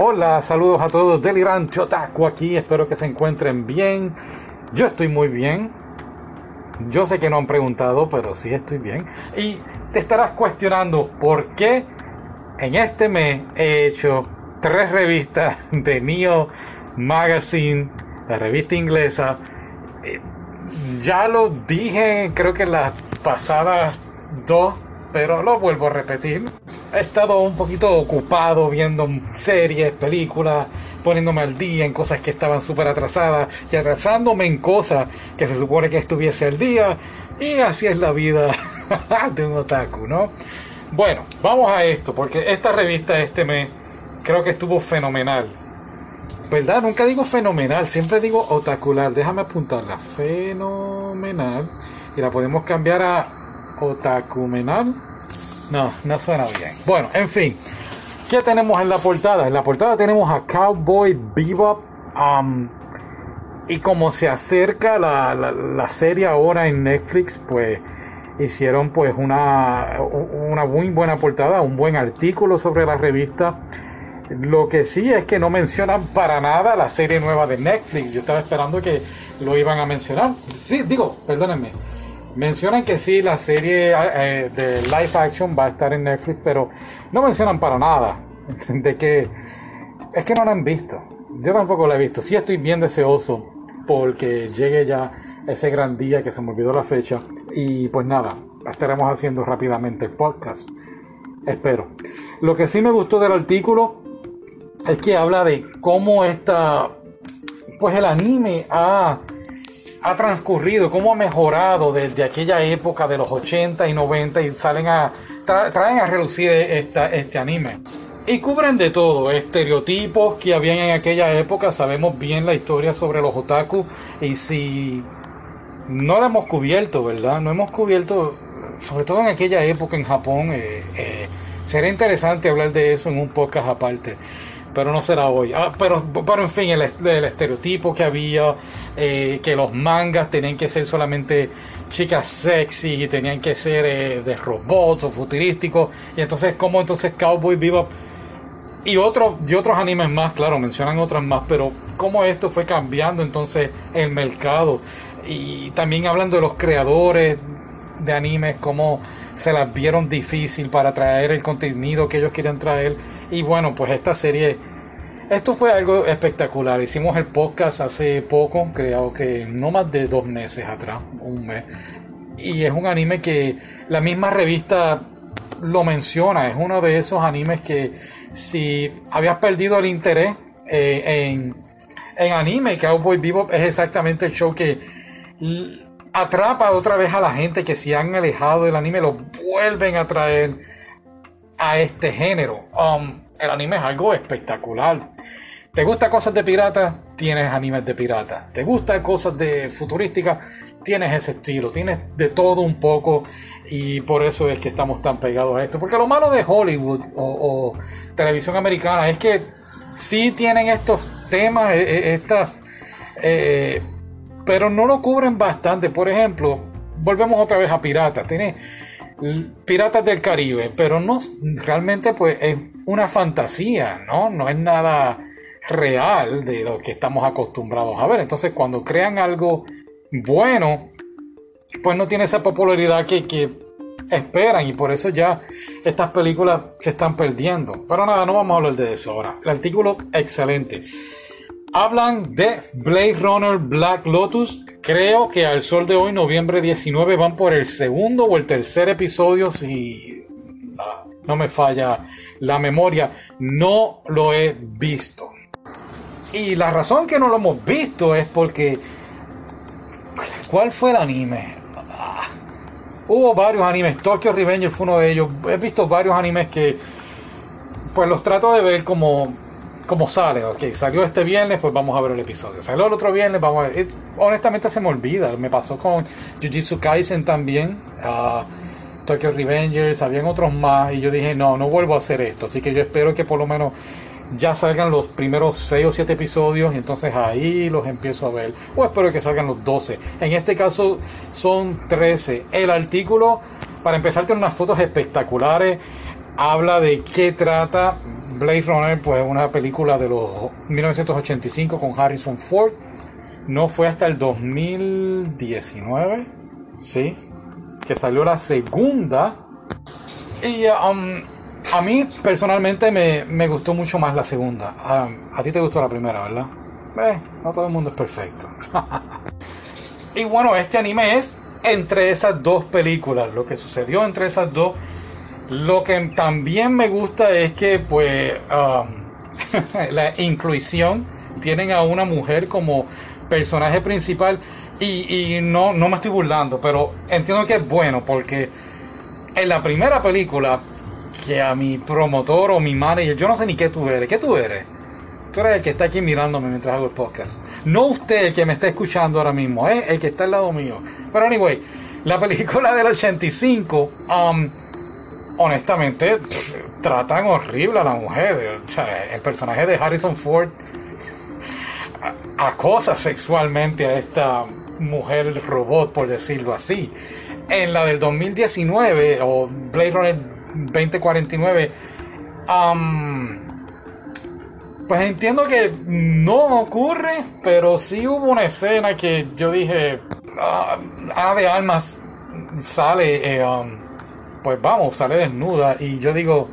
Hola, saludos a todos, Delirante Otaku aquí, espero que se encuentren bien. Yo estoy muy bien. Yo sé que no han preguntado, pero sí estoy bien. Y te estarás cuestionando por qué en este mes he hecho tres revistas de Neo Magazine, la revista inglesa. Eh, ya lo dije, creo que las pasadas dos, pero lo vuelvo a repetir. He estado un poquito ocupado viendo series, películas, poniéndome al día en cosas que estaban súper atrasadas y atrasándome en cosas que se supone que estuviese al día. Y así es la vida de un otaku, ¿no? Bueno, vamos a esto, porque esta revista este mes creo que estuvo fenomenal. ¿Verdad? Nunca digo fenomenal, siempre digo otacular. Déjame apuntarla. Fenomenal. Y la podemos cambiar a otacumenal. No, no suena bien. Bueno, en fin. ¿Qué tenemos en la portada? En la portada tenemos a Cowboy Bebop. Um, y como se acerca la, la, serie ahora en Netflix, pues hicieron pues una, una muy buena portada, un buen artículo sobre la revista. Lo que sí es que no mencionan para nada la serie nueva de Netflix. Yo estaba esperando que lo iban a mencionar. Sí, digo, perdónenme Mencionan que sí, la serie eh, de live action va a estar en Netflix, pero no mencionan para nada de que es que no la han visto. Yo tampoco la he visto. Sí estoy bien deseoso porque llegue ya ese gran día que se me olvidó la fecha. Y pues nada, estaremos haciendo rápidamente el podcast. Espero. Lo que sí me gustó del artículo es que habla de cómo esta, pues el anime ha ha transcurrido, cómo ha mejorado desde aquella época de los 80 y 90 y salen a traen a relucir este anime. Y cubren de todo, estereotipos que habían en aquella época, sabemos bien la historia sobre los otaku y si no la hemos cubierto, ¿verdad? No hemos cubierto, sobre todo en aquella época en Japón, eh, eh, sería interesante hablar de eso en un podcast aparte pero no será hoy. Ah, pero, pero en fin, el, estereotipo que había, eh, que los mangas tenían que ser solamente chicas sexy y tenían que ser eh, de robots o futurísticos. Y entonces, como entonces Cowboy Bebop y, otros y otros animes más, claro, mencionan otras más, pero cómo esto fue cambiando entonces el mercado. Y también hablando de los creadores de animes, cómo se las vieron difícil para traer el contenido que ellos querían traer. Y bueno, pues esta serie, esto fue algo espectacular. Hicimos el podcast hace poco, creo que no más de dos meses atrás, un mes. Y es un anime que la misma revista lo menciona. Es uno de esos animes que si habías perdido el interés eh, en, en anime, Cowboy Bebop es exactamente el show que atrapa otra vez a la gente que se han alejado del anime, lo vuelven a traer a este género. Um, el anime es algo espectacular. ¿Te gusta cosas de pirata? Tienes animes de pirata. ¿Te gusta cosas de futurística? Tienes ese estilo. Tienes de todo un poco. Y por eso es que estamos tan pegados a esto. Porque lo malo de Hollywood o, televisión americana es que sí tienen estos temas, e, e, estas eh, pero no lo cubren bastante. Por ejemplo, volvemos otra vez a Piratas. Tiene Piratas del Caribe, pero no realmente pues es una fantasía, ¿no? No es nada real de lo que estamos acostumbrados a ver. Entonces, cuando crean algo bueno, pues no tiene esa popularidad que, que esperan y por eso ya estas películas se están perdiendo. Pero nada, no vamos a hablar de eso ahora. El artículo excelente. Hablan de Blade Runner Black Lotus. Creo que al sol de hoy, noviembre 19, van por el segundo o el tercer episodio, si no me falla la memoria. No lo he visto. Y la razón que no lo hemos visto es porque... ¿Cuál fue el anime? Ah, hubo varios animes. Tokyo Revenger fue uno de ellos. He visto varios animes que... Pues los trato de ver como como sale, ok, salió este viernes, pues vamos a ver el episodio. Salió el otro viernes, vamos a ver. honestamente se me olvida, me pasó con Jujutsu Kaisen también, uh, Tokyo Revengers, habían otros más, y yo dije, no, no vuelvo a hacer esto. Así que yo espero que por lo menos ya salgan los primeros 6 o 7 episodios y entonces ahí los empiezo a ver. O espero que salgan los 12. En este caso son 13. El artículo para empezar tiene unas fotos espectaculares. Habla de qué trata Blade Runner, pues una película de los 1985 con Harrison Ford. No fue hasta el 2019, sí, que salió la segunda. Y um, a mí personalmente me, gustó mucho más la segunda. Ah, a ti te gustó la primera, ¿verdad? Eh, no todo el mundo es perfecto. y bueno, este anime es entre esas dos películas. Lo que sucedió entre esas dos. Lo que también me gusta es que, pues, um, la inclusión tienen a una mujer como personaje principal. Y, y no, no me estoy burlando, pero entiendo que es bueno porque en la primera película que a mi promotor o mi manager, yo no sé ni qué tú eres. ¿Qué tú eres? Tú eres el que está aquí mirándome mientras hago el podcast. No usted el que me está escuchando ahora mismo, ¿eh? el que está al lado mío. Pero anyway, la película del 85, um, honestamente, tratan horrible a la mujer. el personaje de Harrison Ford acosa sexualmente a esta mujer robot, por decirlo así. En la del 2019, o Blade Runner 2049. pues entiendo que no ocurre, pero sí hubo una escena que yo dije, ah, de Almas sale, eh, pues vamos, sale desnuda y yo digo,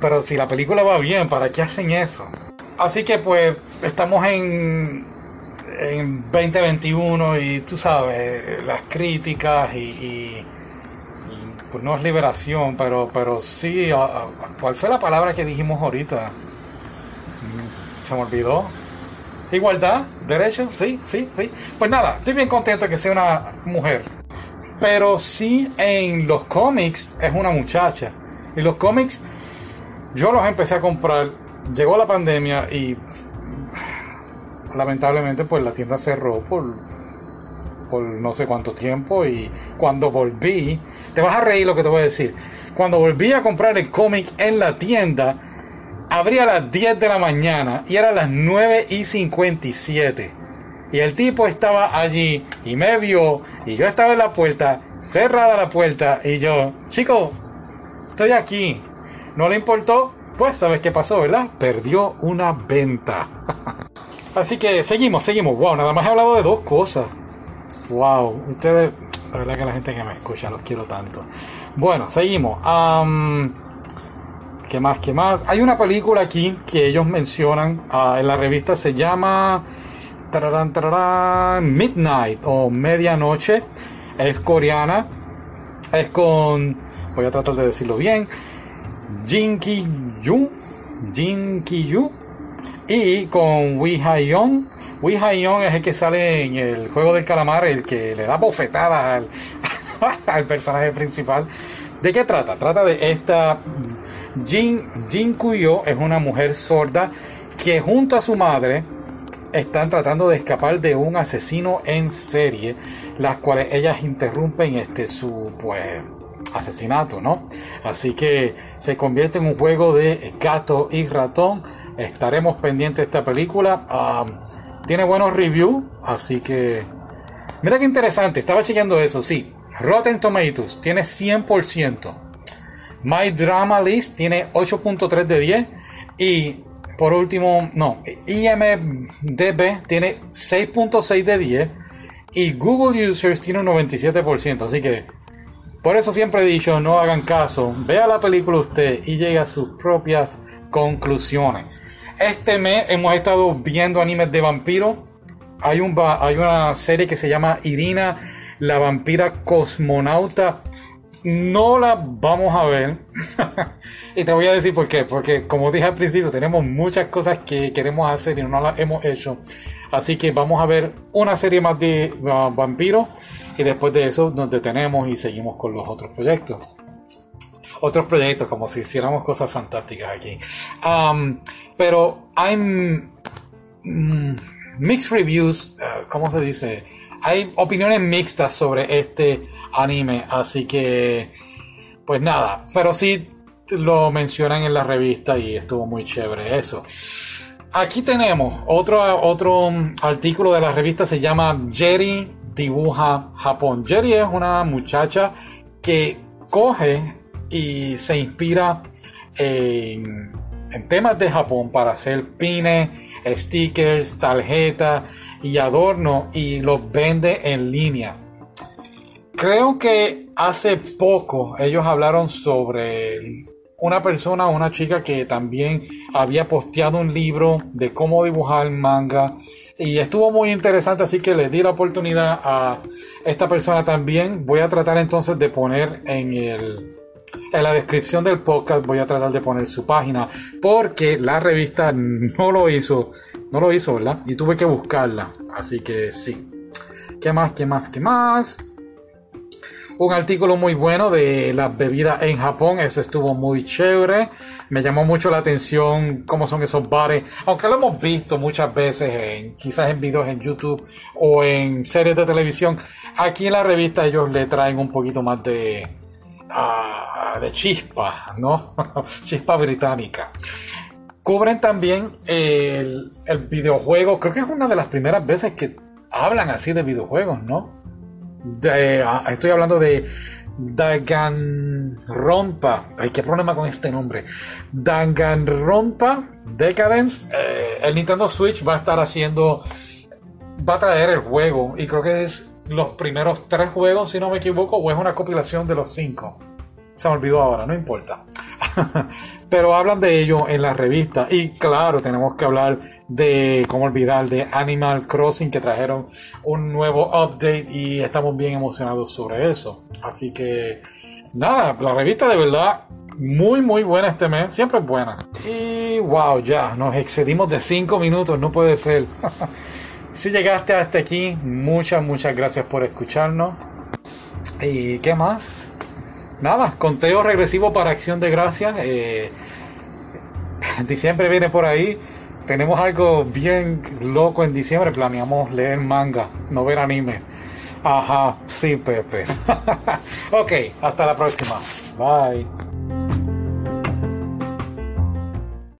pero si la película va bien, ¿para qué hacen eso? Así que pues estamos en, en 2021 y tú sabes, las críticas y pues no es liberación, pero, pero sí, ¿cuál fue la palabra que dijimos ahorita? Mm, se me olvidó. Igualdad, derecho, sí, sí, sí. Pues nada, estoy bien contento de que sea una mujer. Pero sí en los cómics es una muchacha. Y los cómics yo los empecé a comprar. Llegó la pandemia y lamentablemente pues la tienda cerró por por no sé cuánto tiempo y cuando volví, te vas a reír lo que te voy a decir, cuando volví a comprar el cómic en la tienda, abría a las 10 de la mañana y era las 9 y 57. Y el tipo estaba allí y me vio y yo estaba en la puerta, cerrada la puerta y yo, chico, estoy aquí. ¿No le importó? Pues sabes qué pasó, ¿verdad? Perdió una venta. Así que seguimos, seguimos. Wow, nada más he hablado de dos cosas. Wow, ustedes, la verdad que la gente que me escucha los quiero tanto. Bueno, seguimos. ¿Qué más? ¿Qué más? Hay una película aquí que ellos mencionan ah, en la revista, se llama Midnight o Medianoche. Es coreana. Es con, voy a tratar de decirlo bien, Jin Ki-yu. Jin Ki-yu. Y con Wi Ha-young Wee Ha es el que sale en el juego del calamar, el que le da bofetadas al, personaje principal. ¿De qué trata? Trata de esta. Jin, Jin Kuyo es una mujer sorda que junto a su madre están tratando de escapar de un asesino en serie, las cuales ellas interrumpen este su pues asesinato, ¿no? Así que se convierte en un juego de gato y ratón. Estaremos pendientes de esta película. Ah, tiene buenos reviews, así que... Mira qué interesante, estaba chequeando eso, sí. Rotten Tomatoes tiene 100%. My Drama List tiene 8.3 de 10. Y por último, no, IMDB tiene 6.6 de 10. Y Google Users tiene un 97%. Así que por eso siempre he dicho, no hagan caso. Vea la película usted y llegue a sus propias conclusiones. Este mes hemos estado viendo animes de vampiros. Hay, hay una serie que se llama Irina, la vampira cosmonauta. No la vamos a ver. Y te voy a decir por qué. Porque como dije al principio, tenemos muchas cosas que queremos hacer y no las hemos hecho. Así que vamos a ver una serie más de uh, vampiros. Y después de eso nos detenemos y seguimos con los otros proyectos otros proyectos, como si hiciéramos cosas fantásticas aquí. Pero hay mm, mixed reviews, uh, ¿cómo se dice? Hay opiniones mixtas sobre este anime, así que, pues nada, pero sí lo mencionan en la revista y estuvo muy chévere eso. Aquí tenemos otro, otro artículo de la revista, se llama Jerry Dibuja Japón. Jerry es una muchacha que coge y se inspira en, en temas de Japón para hacer pines, stickers, tarjetas y adornos y los vende en línea. Creo que hace poco ellos hablaron sobre una persona, una chica que también había posteado un libro de cómo dibujar manga y estuvo muy interesante, así que le di la oportunidad a esta persona también. Voy a tratar entonces de poner en el en la descripción del podcast voy a tratar de poner su página porque la revista no lo hizo, no lo hizo, ¿verdad? Y tuve que buscarla, así que sí. ¿Qué más? ¿Qué más? ¿Qué más? Un artículo muy bueno de las bebidas en Japón, eso estuvo muy chévere, me llamó mucho la atención cómo son esos bares, aunque lo hemos visto muchas veces en, quizás en videos en YouTube o en series de televisión, aquí en la revista ellos le traen un poquito más de, uh, de chispa, ¿no? chispa británica. Cubren también el, el videojuego, creo que es una de las primeras veces que hablan así de videojuegos, ¿no? Ah, estoy hablando de Danganronpa. Ay, qué problema con este nombre. Danganronpa Decadence. Eh, el Nintendo Switch va a estar haciendo. Va a traer el juego. Y creo que es los primeros tres juegos, si no me equivoco, o es una compilación de los cinco. Se me olvidó ahora, no importa. Pero hablan de ello en la revista. Y claro, tenemos que hablar de, cómo olvidar, de Animal Crossing que trajeron un nuevo update y estamos bien emocionados sobre eso. Así que, nada, la revista de verdad muy muy buena este mes, siempre es buena. Y wow, ya, nos excedimos de 5 minutos, no puede ser. si llegaste hasta aquí, muchas, muchas gracias por escucharnos. ¿Y qué más? Nada, conteo regresivo para Acción de Gracias. Eh, diciembre viene por ahí. Tenemos algo bien loco en diciembre. Planeamos leer manga, no ver anime. Ajá, sí, Pepe. ok, hasta la próxima. Bye.